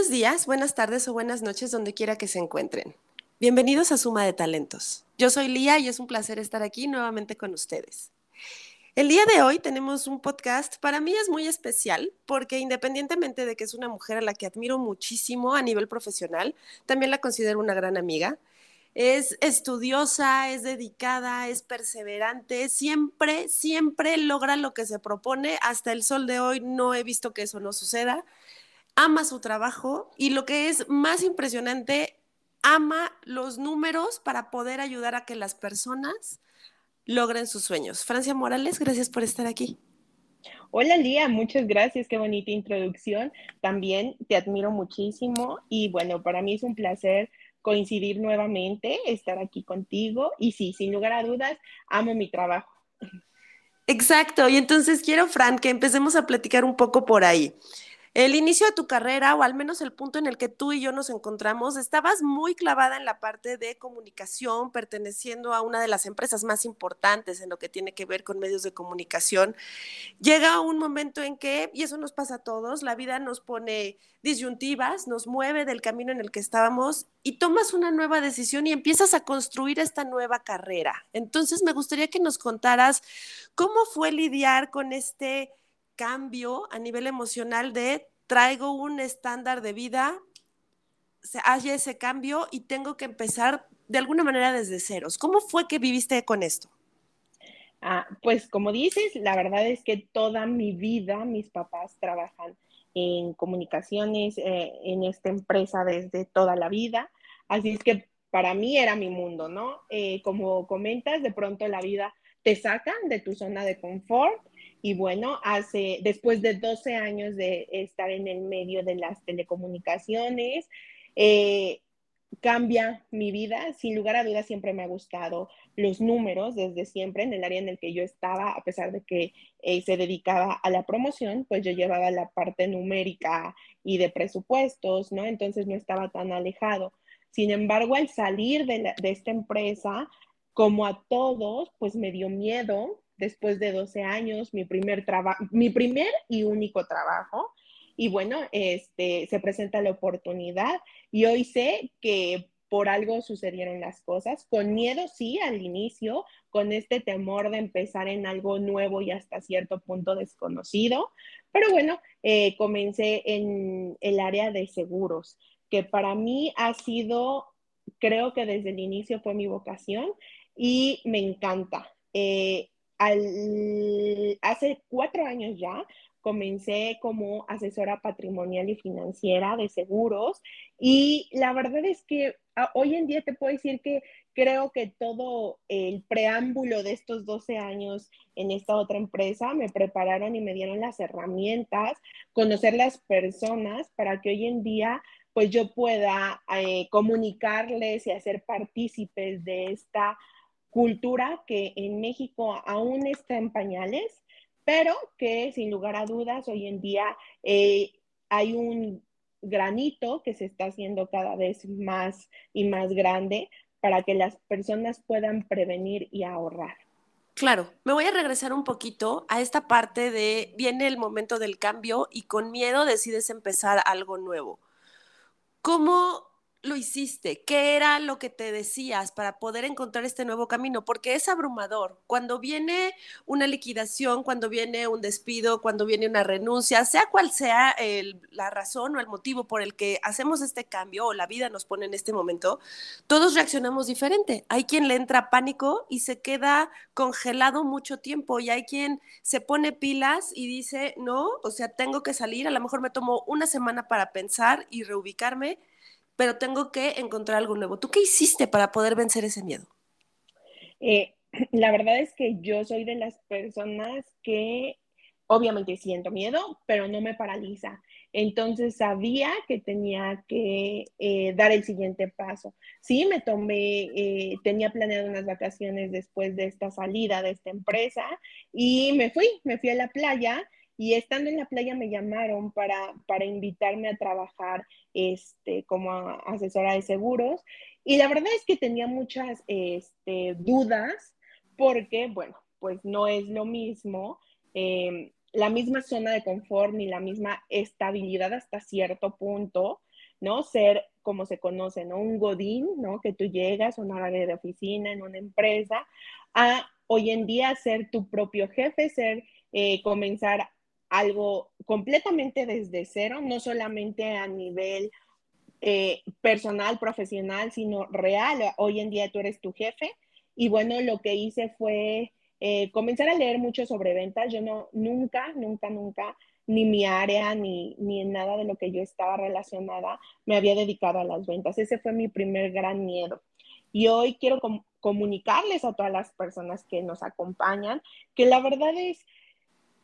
Buenos días, buenas tardes o buenas noches donde quiera que se encuentren. Bienvenidos a Suma de Talentos. Yo soy Lía y es un placer estar aquí nuevamente con ustedes. El día de hoy tenemos un podcast, para mí es muy especial porque independientemente de que es una mujer a la que admiro muchísimo a nivel profesional, también la considero una gran amiga. Es estudiosa, es dedicada, es perseverante, siempre, siempre logra lo que se propone. Hasta el sol de hoy no he visto que eso no suceda ama su trabajo y lo que es más impresionante, ama los números para poder ayudar a que las personas logren sus sueños. Francia Morales, gracias por estar aquí. Hola Lía, muchas gracias, qué bonita introducción. También te admiro muchísimo y bueno, para mí es un placer coincidir nuevamente, estar aquí contigo y sí, sin lugar a dudas, amo mi trabajo. Exacto, y entonces quiero, Fran, que empecemos a platicar un poco por ahí. El inicio de tu carrera, o al menos el punto en el que tú y yo nos encontramos, estabas muy clavada en la parte de comunicación, perteneciendo a una de las empresas más importantes en lo que tiene que ver con medios de comunicación. Llega un momento en que, y eso nos pasa a todos, la vida nos pone disyuntivas, nos mueve del camino en el que estábamos y tomas una nueva decisión y empiezas a construir esta nueva carrera. Entonces, me gustaría que nos contaras cómo fue lidiar con este cambio a nivel emocional de traigo un estándar de vida, se haya ese cambio y tengo que empezar de alguna manera desde ceros. ¿Cómo fue que viviste con esto? Ah, pues como dices, la verdad es que toda mi vida mis papás trabajan en comunicaciones, eh, en esta empresa desde toda la vida. Así es que para mí era mi mundo, ¿no? Eh, como comentas, de pronto la vida te saca de tu zona de confort y bueno, hace, después de 12 años de estar en el medio de las telecomunicaciones, eh, cambia mi vida. Sin lugar a dudas, siempre me ha gustado los números desde siempre en el área en el que yo estaba, a pesar de que eh, se dedicaba a la promoción, pues yo llevaba la parte numérica y de presupuestos, ¿no? Entonces no estaba tan alejado. Sin embargo, al salir de, de esta empresa, como a todos, pues me dio miedo después de 12 años, mi primer trabajo, mi primer y único trabajo. Y bueno, este, se presenta la oportunidad y hoy sé que por algo sucedieron las cosas, con miedo sí al inicio, con este temor de empezar en algo nuevo y hasta cierto punto desconocido, pero bueno, eh, comencé en el área de seguros, que para mí ha sido, creo que desde el inicio fue mi vocación y me encanta. Eh, hace cuatro años ya comencé como asesora patrimonial y financiera de seguros. Y la verdad es que ah, hoy en día te puedo decir que creo que todo el preámbulo de estos 12 años en esta otra empresa me prepararon y me dieron las herramientas, conocer las personas para que hoy en día pues yo pueda eh, comunicarles y hacer partícipes de esta cultura que en México aún está en pañales, pero que sin lugar a dudas hoy en día eh, hay un granito que se está haciendo cada vez más y más grande para que las personas puedan prevenir y ahorrar. Claro, me voy a regresar un poquito a esta parte de viene el momento del cambio y con miedo decides empezar algo nuevo. ¿Cómo lo hiciste? ¿Qué era lo que te decías para poder encontrar este nuevo camino? Porque es abrumador. Cuando viene una liquidación, cuando viene un despido, cuando viene una renuncia, sea cual sea la razón o el motivo por el que hacemos este cambio o la vida nos pone en este momento, todos reaccionamos diferente. Hay quien le entra pánico y se queda congelado mucho tiempo y hay quien se pone pilas y dice, no, o sea, tengo que salir, a lo mejor me tomo una semana para pensar y reubicarme pero tengo que encontrar algo nuevo. ¿Tú qué hiciste para poder vencer ese miedo? Eh, la verdad es que yo soy de las personas que obviamente siento miedo, pero no me paraliza. Entonces sabía que tenía que eh, dar el siguiente paso. Sí, me tomé, eh, tenía planeado unas vacaciones después de esta salida de esta empresa y me fui, me fui a la playa y estando en la playa me llamaron para, para invitarme a trabajar este, como asesora de seguros. Y la verdad es que tenía muchas este, dudas porque, bueno, pues no es lo mismo. Em, la misma zona de confort ni la misma estabilidad hasta cierto punto ¿no? Ser como se conoce, ¿no? Un godín, ¿no? Que tú llegas a una área de oficina en una empresa, a hoy en día ser tu propio jefe, ser, eh, comenzar algo completamente desde cero, no solamente a nivel eh, personal, profesional, sino real. Hoy en día tú eres tu jefe. Y bueno, lo que hice fue eh, comenzar a leer mucho sobre ventas. Yo no, nunca, nunca, nunca, ni mi área, ni, ni en nada de lo que yo estaba relacionada, me había dedicado a las ventas. Ese fue mi primer gran miedo. Y hoy quiero comunicarles a todas las personas que nos acompañan que la verdad es,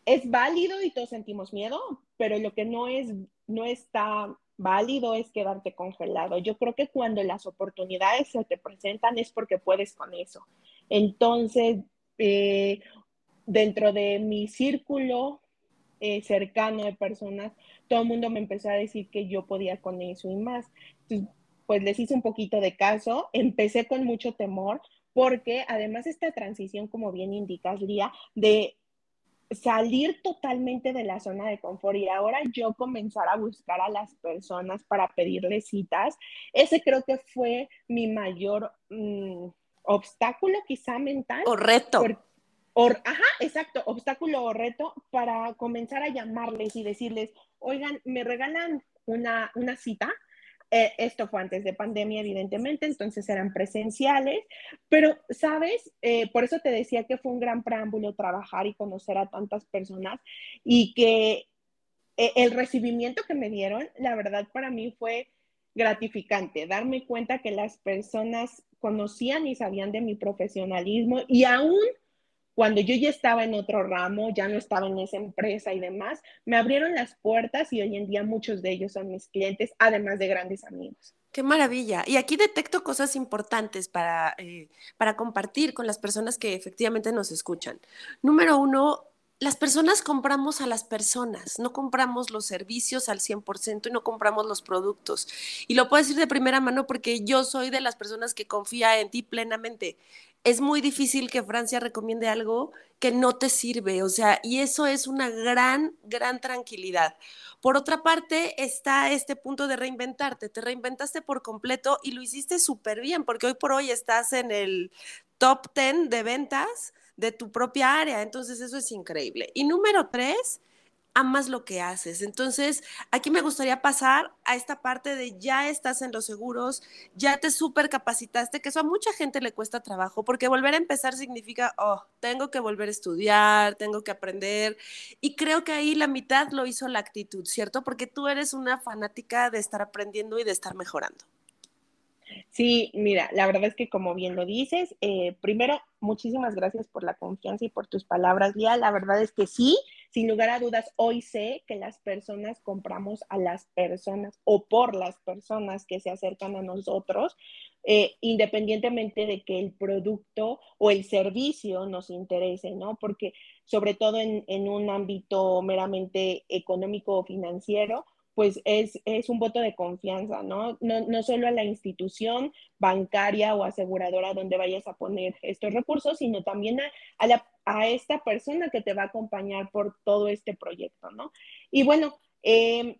es válido y todos sentimos miedo, pero lo que no es, no está válido es quedarte congelado. Yo creo que cuando las oportunidades se te presentan es porque puedes con eso. Entonces, eh, dentro de mi círculo eh, cercano de personas, todo el mundo me empezó a decir que yo podía con eso y más. Pues les hice un poquito de caso, empecé con mucho temor porque además esta transición, como bien indicas, Lía, de salir totalmente de la zona de confort y ahora yo comenzar a buscar a las personas para pedirles citas, ese creo que fue mi mayor mm, obstáculo quizá mental. O reto. ajá, exacto, obstáculo o reto para comenzar a llamarles y decirles, oigan, me regalan una, una cita eh, esto fue antes de pandemia, evidentemente, entonces eran presenciales, pero, ¿sabes? Eh, por eso te decía que fue un gran preámbulo trabajar y conocer a tantas personas y que eh, el recibimiento que me dieron, la verdad, para mí fue gratificante, darme cuenta que las personas conocían y sabían de mi profesionalismo y aún cuando yo ya estaba en otro ramo, ya no estaba en esa empresa y demás, me abrieron las puertas y hoy en día muchos de ellos son mis clientes, además de grandes amigos. Qué maravilla. Y aquí detecto cosas importantes para, eh, para compartir con las personas que efectivamente nos escuchan. Número uno, las personas compramos a las personas, no compramos los servicios al 100% y no compramos los productos. Y lo puedo decir de primera mano porque yo soy de las personas que confía en ti plenamente es muy difícil que Francia recomiende algo que no te sirve, o sea, y eso es una gran, gran tranquilidad. Por otra parte, está este punto de reinventarte, te reinventaste por completo y lo hiciste súper bien, porque hoy por hoy estás en el top 10 de ventas de tu propia área, entonces eso es increíble. Y número tres, amas lo que haces. Entonces, aquí me gustaría pasar a esta parte de ya estás en los seguros, ya te super capacitaste, que eso a mucha gente le cuesta trabajo, porque volver a empezar significa, oh, tengo que volver a estudiar, tengo que aprender. Y creo que ahí la mitad lo hizo la actitud, ¿cierto? Porque tú eres una fanática de estar aprendiendo y de estar mejorando. Sí, mira, la verdad es que como bien lo dices, eh, primero, muchísimas gracias por la confianza y por tus palabras, Lía. La verdad es que sí, sin lugar a dudas, hoy sé que las personas compramos a las personas o por las personas que se acercan a nosotros, eh, independientemente de que el producto o el servicio nos interese, ¿no? Porque sobre todo en, en un ámbito meramente económico o financiero, pues es, un voto de confianza, ¿no? ¿no? solo a la institución bancaria o aseguradora donde vayas a poner estos recursos, sino también a, esta persona que te va a acompañar por todo este proyecto, ¿no? Y bueno, em,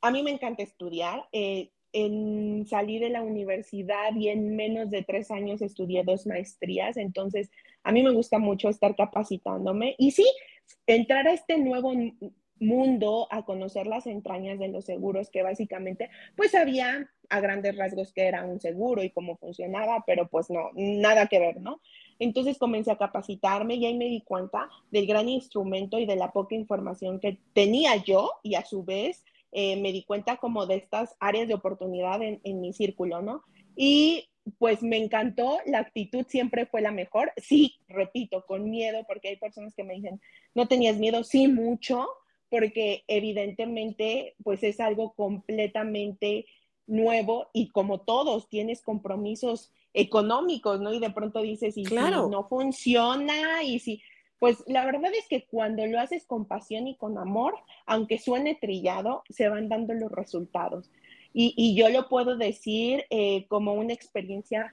a mí me encanta estudiar. Eh, en salir de la universidad y en menos de tres años estudié dos maestrías, entonces a mí me gusta mucho estar capacitándome y sí, entrar a este nuevo mundo a conocer las entrañas de los seguros, que básicamente pues había a grandes rasgos que era un seguro y cómo funcionaba, pero pues no, nada que ver, ¿no? Entonces comencé a capacitarme y ahí me di cuenta del gran instrumento y de la poca información que tenía yo y a su vez eh, me di cuenta como de estas áreas de oportunidad en, en mi círculo, ¿no? Y pues me encantó, la actitud siempre fue la mejor. Sí, repito, con miedo, porque hay personas que me dicen, no tenías miedo, sí, mucho, porque evidentemente pues es algo completamente nuevo y como todos tienes compromisos económicos, ¿no? Y de pronto dices, y si no funciona, y si, pues la verdad es que cuando lo haces con pasión y con amor, aunque suene trillado, se van dando los resultados. Y, yo lo puedo decir eh, como una experiencia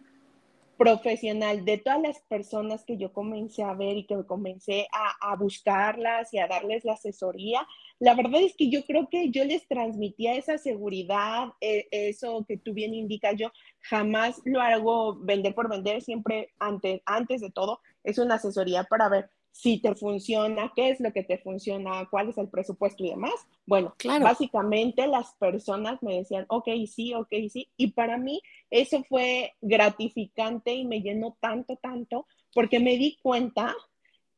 profesional de todas las personas que yo comencé a ver y que comencé a, buscarlas y a darles la asesoría, la verdad es que yo creo que yo les transmitía esa seguridad, eh, eso que tú bien indicas, yo jamás lo hago vender por vender, siempre antes de todo es una asesoría para ver si te funciona, qué es lo que te funciona, cuál es el presupuesto y demás. Bueno, claro. básicamente las personas me decían, ok, sí, ok, sí. Y para mí eso fue gratificante y me llenó tanto, tanto, porque me di cuenta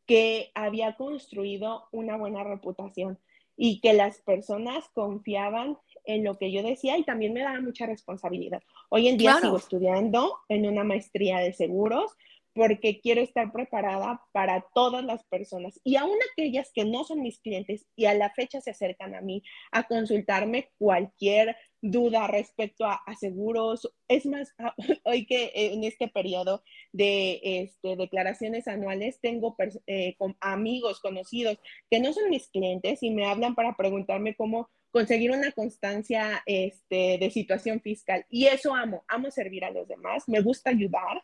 que había construido una buena reputación y que las personas confiaban en lo que yo decía y también me daba mucha responsabilidad. Hoy en día sigo estudiando en una maestría de seguros, porque quiero estar preparada para todas las personas y aún aquellas que no son mis clientes y a la fecha se acercan a mí a consultarme cualquier duda respecto a, seguros. Es más, hoy que en este periodo de este, declaraciones anuales tengo eh, amigos conocidos que no son mis clientes y me hablan para preguntarme cómo conseguir una constancia este, de situación fiscal. Y eso amo, amo servir a los demás, me gusta ayudar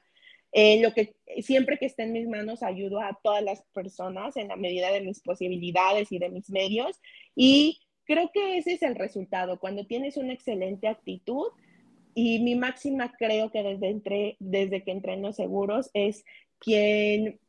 eh, lo que siempre que esté en mis manos ayudo a todas las personas en la medida de mis posibilidades y de mis medios. Y creo que ese es el resultado, cuando tienes una excelente actitud. Y mi máxima creo que desde, entre, desde que entré en los seguros es quien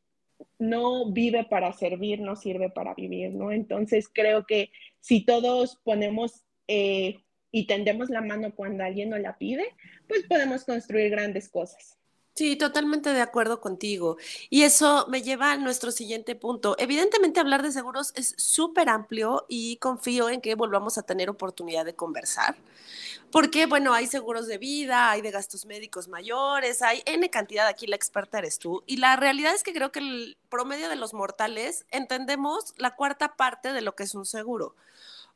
no vive para servir, no sirve para vivir, ¿no? Entonces creo que si todos ponemos eh, y tendemos la mano cuando alguien nos la pide, pues podemos construir grandes cosas. Sí, totalmente de acuerdo contigo. Y eso me lleva a nuestro siguiente punto. Evidentemente hablar de seguros es súper amplio y confío en que volvamos a tener oportunidad de conversar. Porque, bueno, hay seguros de vida, hay de gastos médicos mayores, hay N cantidad, aquí la experta eres tú. Y la realidad es que creo que el promedio de los mortales entendemos la cuarta parte de lo que es un seguro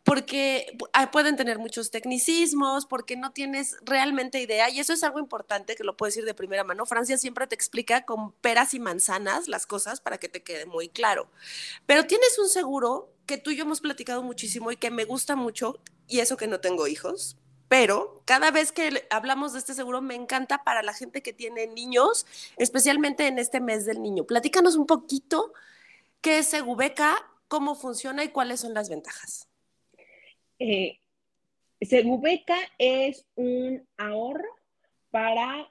porque pueden tener muchos tecnicismos, porque no tienes realmente idea, y eso es algo importante que lo puedes decir de primera mano. Francia siempre te explica con peras y manzanas las cosas para que te quede muy claro. Pero tienes un seguro que tú y yo hemos platicado muchísimo y que me gusta mucho, y eso que no tengo hijos, pero cada vez que hablamos de este seguro me encanta para la gente que tiene niños, especialmente en este mes del niño. Platícanos un poquito qué es Segubeca, cómo funciona y cuáles son las ventajas eh, Segubeca es un ahorro para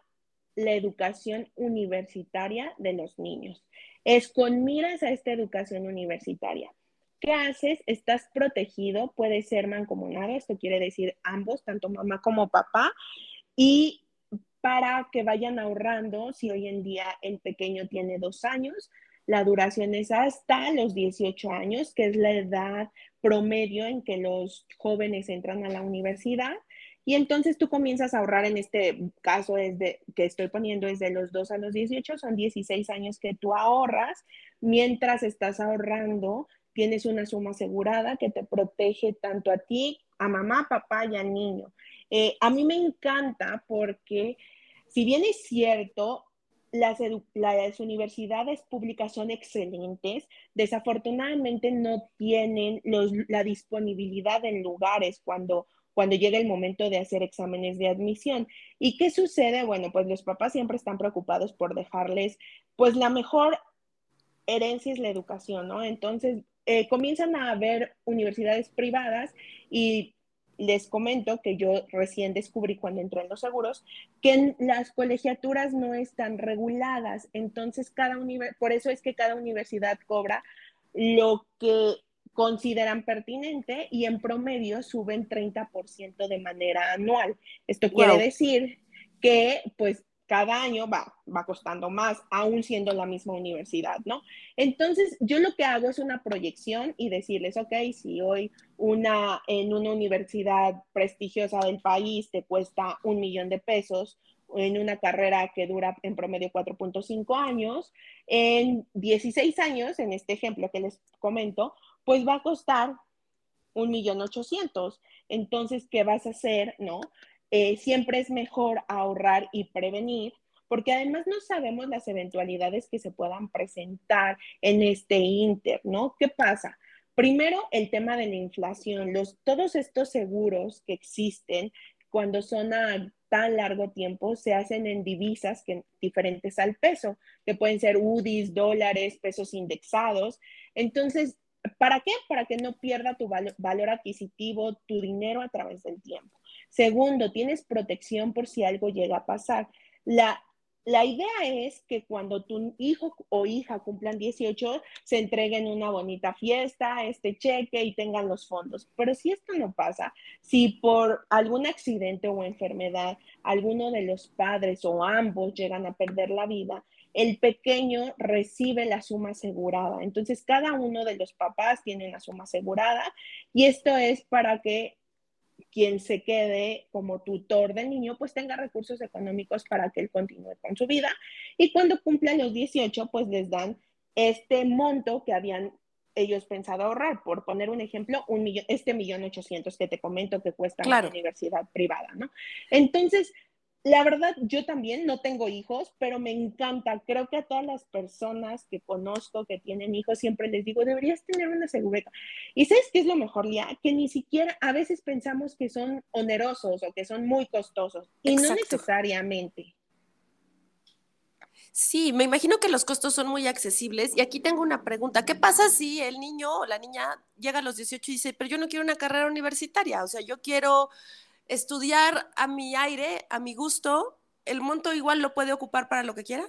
la educación universitaria de los niños. Es con miras a esta educación universitaria. ¿Qué haces? Estás protegido, puede ser mancomunado, esto quiere decir ambos, tanto mamá como papá, y para que vayan ahorrando, si hoy en día el pequeño tiene dos años, la duración es hasta los 18 años, que es la edad promedio en que los jóvenes entran a la universidad. Y entonces tú comienzas a ahorrar, en este caso es de, que estoy poniendo es de los 2 a los 18, son 16 años que tú ahorras. Mientras estás ahorrando, tienes una suma asegurada que te protege tanto a ti, a mamá, papá y al niño. Eh, a mí me encanta porque si bien es cierto, las, universidades públicas son excelentes, desafortunadamente no tienen la disponibilidad en lugares cuando, cuando llega el momento de hacer exámenes de admisión. ¿Y qué sucede? Bueno, pues los papás siempre están preocupados por dejarles, pues la mejor herencia es la educación, ¿no? Entonces, eh, comienzan a haber universidades privadas y les comento que yo recién descubrí cuando entré en los seguros que las colegiaturas no están reguladas, entonces cada por eso es que cada universidad cobra lo que consideran pertinente y en promedio suben 30% de manera anual. Esto quiere decir que pues cada año va, va costando más, aún siendo la misma universidad, ¿no? Entonces, yo lo que hago es una proyección y decirles, ok, si hoy una, en una universidad prestigiosa del país te cuesta un millón de pesos, en una carrera que dura en promedio 4.5 años, en 16 años, en este ejemplo que les comento, pues va a costar un millón ochocientos. Entonces, ¿qué vas a hacer, no? Eh, siempre es mejor ahorrar y prevenir, porque además no sabemos las eventualidades que se puedan presentar en este inter, ¿no? ¿Qué pasa? Primero, el tema de la inflación. Los, todos estos seguros que existen cuando son a tan largo tiempo se hacen en divisas que, diferentes al peso, que pueden ser UDIs, dólares, pesos indexados. Entonces, ¿para qué? Para que no pierda tu valor adquisitivo, tu dinero a través del tiempo. Segundo, tienes protección por si algo llega a pasar. La la idea es que cuando tu hijo o hija cumplan 18, se entreguen una bonita fiesta, este cheque y tengan los fondos. Pero si esto no pasa, si por algún accidente o enfermedad alguno de los padres o ambos llegan a perder la vida, el pequeño recibe la suma asegurada. Entonces, cada uno de los papás tiene una suma asegurada y esto es para que quien se quede como tutor del niño, pues tenga recursos económicos para que él continúe con su vida. Y cuando cumplan los 18, pues les dan este monto que habían ellos pensado ahorrar. Por poner un ejemplo, un millón, este millón ochocientos que te comento que cuesta la universidad privada, ¿no? Entonces, la verdad, yo también no tengo hijos, pero me encanta. Creo que a todas las personas que conozco que tienen hijos, siempre les digo, deberías tener una segureta. ¿Y sabes qué es lo mejor, Lía? Que ni siquiera a veces pensamos que son onerosos o que son muy costosos. Y no necesariamente. Sí, me imagino que los costos son muy accesibles. Y aquí tengo una pregunta. ¿Qué pasa si el niño o la niña llega a los 18 y dice, pero yo no quiero una carrera universitaria? O sea, yo quiero estudiar a mi aire, a mi gusto, ¿el monto igual lo puede ocupar para lo que quiera?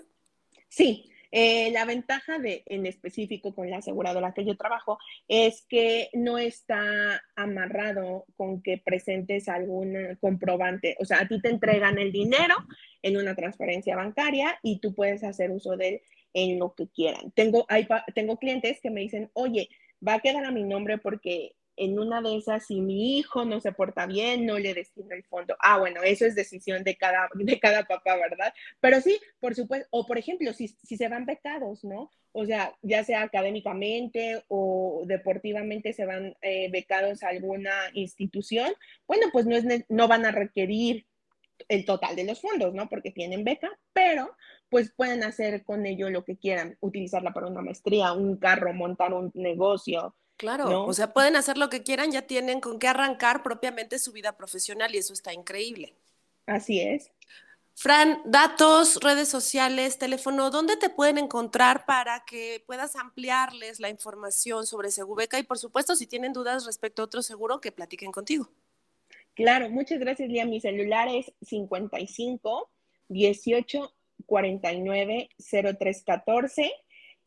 Sí, eh, la ventaja de, en específico con la aseguradora que yo trabajo es que no está amarrado con que presentes algún comprobante. O sea, a ti te entregan el dinero en una transferencia bancaria y tú puedes hacer uso de él en lo que quieran. Tengo, hay, tengo clientes que me dicen, oye, va a quedar a mi nombre porque en una de esas, si mi hijo no se porta bien, no le destino el fondo. Ah, bueno, eso es decisión de cada, de cada papá, ¿verdad? Pero sí, por supuesto, o por ejemplo, si, si se van becados, ¿no? O sea, ya sea académicamente o deportivamente se van eh, becados a alguna institución, bueno, pues no, es, no van a requerir el total de los fondos, ¿no? Porque tienen beca, pero pues pueden hacer con ello lo que quieran, utilizarla para una maestría, un carro, montar un negocio, Claro, o sea, pueden hacer lo que quieran, ya tienen con qué arrancar propiamente su vida profesional y eso está increíble. Así es. Fran, datos, redes sociales, teléfono, ¿dónde te pueden encontrar para que puedas ampliarles la información sobre Segubeca? Y por supuesto, si tienen dudas respecto a otro seguro, que platiquen contigo. Claro, muchas gracias, Lía. Mi celular es 55 18 49 03 14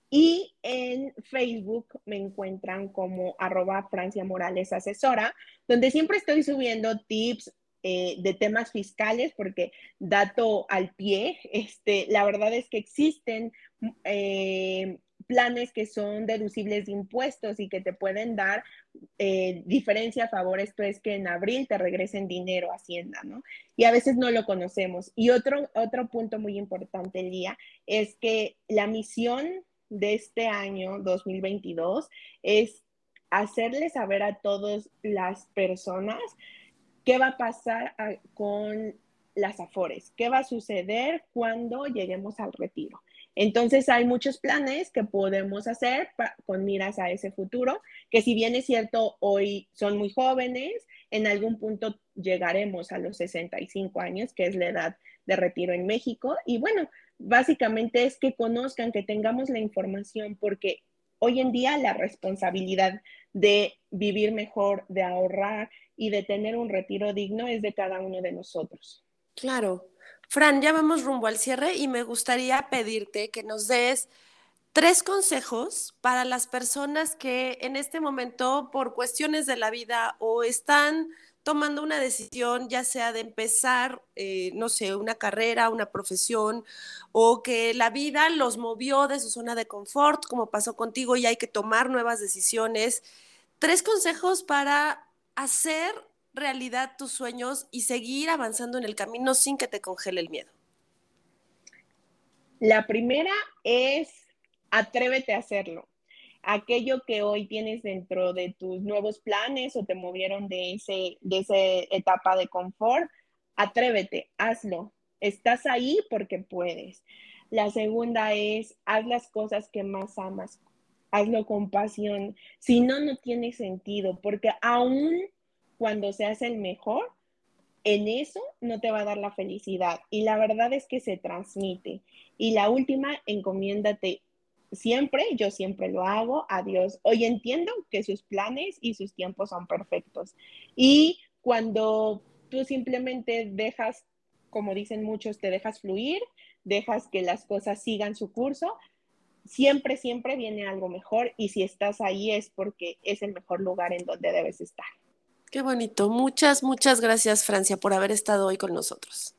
y en Facebook me encuentran como arroba Francia Morales Asesora, donde siempre estoy subiendo tips eh, de temas fiscales, porque dato al pie, este, la verdad es que existen eh, planes que son deducibles de impuestos y que te pueden dar eh, diferencia a favor. Esto es que en abril te regresen dinero a Hacienda, ¿no? Y a veces no lo conocemos. Y otro, otro punto muy importante, Lía, es que la misión de este año 2022 es hacerle saber a todas las personas qué va a pasar con las afores, qué va a suceder cuando lleguemos al retiro. Entonces hay muchos planes que podemos hacer con miras a ese futuro, que si bien es cierto, hoy son muy jóvenes, en algún punto llegaremos a los 65 años, que es la edad de retiro en México. Y bueno, básicamente es que conozcan, que tengamos la información, porque hoy en día la responsabilidad de vivir mejor, de ahorrar y de tener un retiro digno es de cada uno de nosotros. Claro. Fran, ya vamos rumbo al cierre y me gustaría pedirte que nos des tres consejos para las personas que en este momento, por cuestiones de la vida, o están tomando una decisión, ya sea de empezar, eh, no sé, una carrera, una profesión, o que la vida los movió de su zona de confort, como pasó contigo, y hay que tomar nuevas decisiones. Tres consejos para hacer realidad tus sueños y seguir avanzando en el camino sin que te congele el miedo. La primera es atrévete a hacerlo aquello que hoy tienes dentro de tus nuevos planes o te movieron de, ese, de esa etapa de confort, atrévete, hazlo. Estás ahí porque puedes. La segunda es, haz las cosas que más amas, hazlo con pasión. Si no, no tiene sentido, porque aún cuando seas el mejor, en eso no te va a dar la felicidad. Y la verdad es que se transmite. Y la última, encomiéndate siempre, yo siempre lo hago, a Dios. Hoy entiendo que sus planes y sus tiempos son perfectos. Y cuando tú simplemente dejas, como dicen muchos, te dejas fluir, dejas que las cosas sigan su curso, siempre, siempre viene algo mejor y si estás ahí es porque es el mejor lugar en donde debes estar. Qué bonito. Muchas, muchas gracias, Francia, por haber estado hoy con nosotros.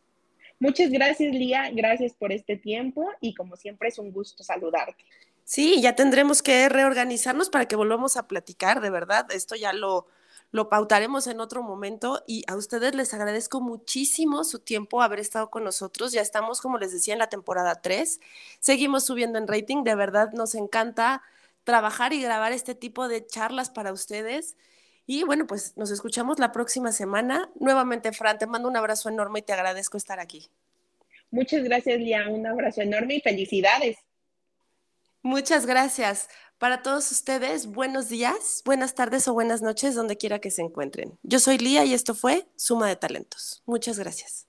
Muchas gracias, Lía. Gracias por este tiempo y como siempre es un gusto saludarte. Sí, ya tendremos que reorganizarnos para que volvamos a platicar, de verdad. Esto ya lo, lo pautaremos en otro momento y a ustedes les agradezco muchísimo su tiempo haber estado con nosotros. Ya estamos, como les decía, en la temporada 3. Seguimos subiendo en rating. De verdad nos encanta trabajar y grabar este tipo de charlas para ustedes. Y bueno, pues nos escuchamos la próxima semana. Nuevamente, Fran, te mando un abrazo enorme y te agradezco estar aquí. Muchas gracias, Lía. Un abrazo enorme y felicidades. Muchas gracias. Para todos ustedes, buenos días, buenas tardes o buenas noches, donde quiera que se encuentren. Yo soy Lía y esto fue Suma de Talentos. Muchas gracias.